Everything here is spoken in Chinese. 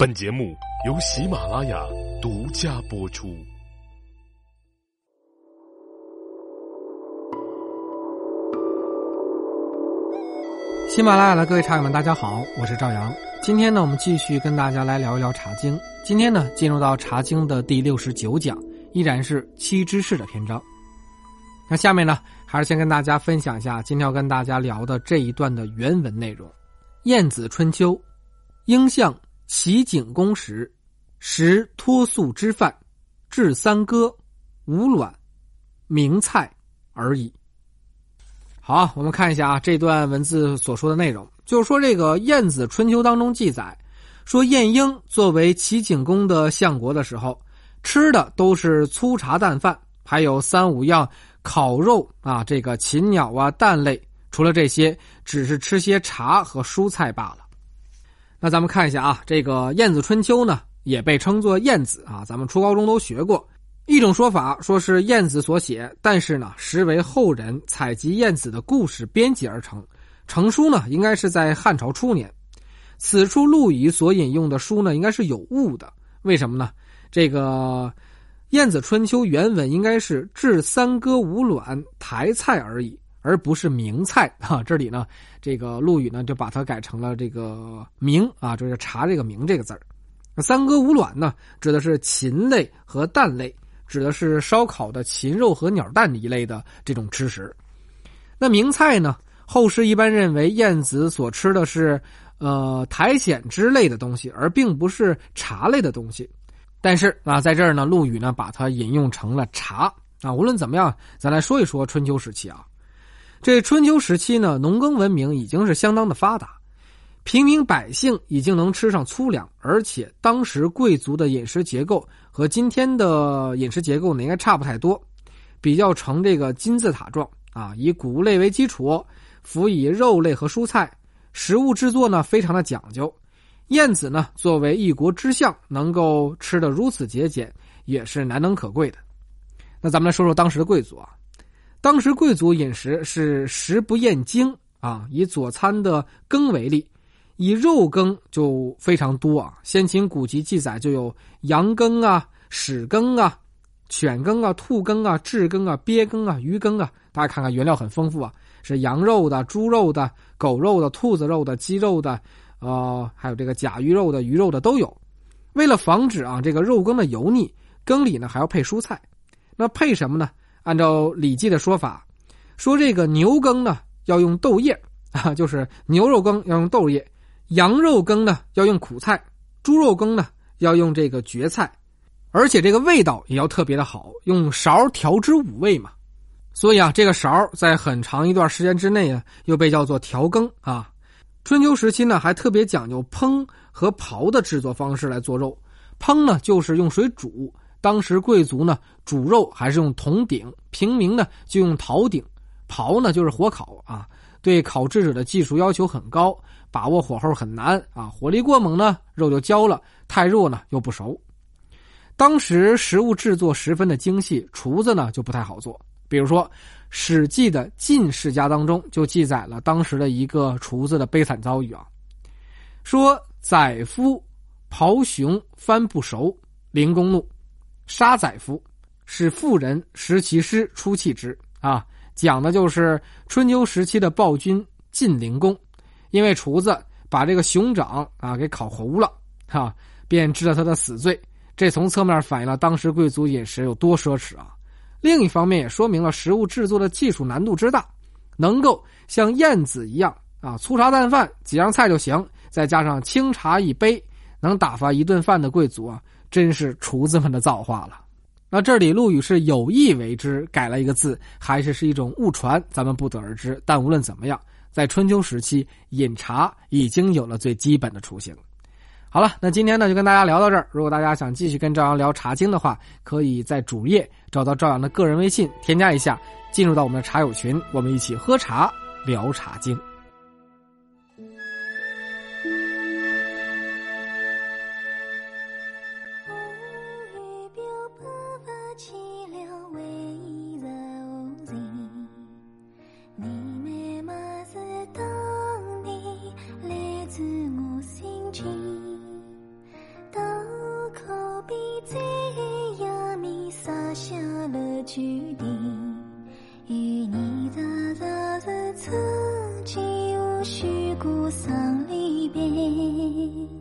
本节目由喜马拉雅独家播出。喜马拉雅的各位茶友们，大家好，我是赵阳。今天呢，我们继续跟大家来聊一聊《茶经》。今天呢，进入到《茶经》的第六十九讲，依然是七知识的篇章。那下面呢，还是先跟大家分享一下今天要跟大家聊的这一段的原文内容：《晏子春秋》，应向齐景公时，食脱粟之饭，至三歌，无卵，名菜而已。好，我们看一下啊，这段文字所说的内容，就是说这个《晏子春秋》当中记载，说晏婴作为齐景公的相国的时候，吃的都是粗茶淡饭，还有三五样烤肉啊，这个禽鸟啊、蛋类，除了这些，只是吃些茶和蔬菜罢了。那咱们看一下啊，这个《晏子春秋》呢，也被称作《晏子》啊，咱们初高中都学过。一种说法说是晏子所写，但是呢，实为后人采集晏子的故事编辑而成。成书呢，应该是在汉朝初年。此处陆羽所引用的书呢，应该是有误的。为什么呢？这个《晏子春秋》原文应该是“至三歌无卵，台菜而已”，而不是名菜啊。这里呢，这个陆羽呢就把它改成了这个“名”啊，就是茶这个“名”这个字儿。三哥无卵呢，指的是禽类和蛋类。指的是烧烤的禽肉和鸟蛋一类的这种吃食。那名菜呢？后世一般认为晏子所吃的是，呃，苔藓之类的东西，而并不是茶类的东西。但是啊，在这儿呢，陆羽呢把它引用成了茶啊。无论怎么样，咱来说一说春秋时期啊。这春秋时期呢，农耕文明已经是相当的发达。平民百姓已经能吃上粗粮，而且当时贵族的饮食结构和今天的饮食结构呢，应该差不太多，比较成这个金字塔状啊，以谷物类为基础，辅以肉类和蔬菜，食物制作呢非常的讲究。晏子呢作为一国之相，能够吃得如此节俭，也是难能可贵的。那咱们来说说当时的贵族啊，当时贵族饮食是食不厌精啊，以佐餐的羹为例。以肉羹就非常多啊，先秦古籍记载就有羊羹啊、屎羹啊、犬羹啊、兔羹啊、雉羹啊、鳖羹啊、鱼羹啊。大家看看原料很丰富啊，是羊肉的、猪肉的、狗肉的、兔子肉的、鸡肉的，呃，还有这个甲鱼肉的、鱼肉的都有。为了防止啊这个肉羹的油腻，羹里呢还要配蔬菜。那配什么呢？按照《礼记》的说法，说这个牛羹呢要用豆叶 啊，就是牛肉羹要用豆叶。羊肉羹呢要用苦菜，猪肉羹呢要用这个蕨菜，而且这个味道也要特别的好，用勺调之五味嘛。所以啊，这个勺在很长一段时间之内啊，又被叫做调羹啊。春秋时期呢，还特别讲究烹和刨的制作方式来做肉。烹呢就是用水煮，当时贵族呢煮肉还是用铜鼎，平民呢就用陶鼎。刨呢就是火烤啊，对烤制者的技术要求很高。把握火候很难啊，火力过猛呢，肉就焦了；太弱呢，又不熟。当时食物制作十分的精细，厨子呢就不太好做。比如说，《史记》的晋世家当中就记载了当时的一个厨子的悲惨遭遇啊，说宰夫刨熊翻不熟，灵公怒，杀宰夫，使妇人食其尸出气之啊，讲的就是春秋时期的暴君晋灵公。因为厨子把这个熊掌啊给烤糊了，哈，便治了他的死罪。这从侧面反映了当时贵族饮食有多奢侈啊。另一方面也说明了食物制作的技术难度之大。能够像晏子一样啊，粗茶淡饭几样菜就行，再加上清茶一杯，能打发一顿饭的贵族啊，真是厨子们的造化了。那这里陆羽是有意为之改了一个字，还是是一种误传，咱们不得而知。但无论怎么样。在春秋时期，饮茶已经有了最基本的雏形。好了，那今天呢就跟大家聊到这儿。如果大家想继续跟赵阳聊《茶经》的话，可以在主页找到赵阳的个人微信，添加一下，进入到我们的茶友群，我们一起喝茶聊《茶经》。与你的的的曾经无需孤丧离别。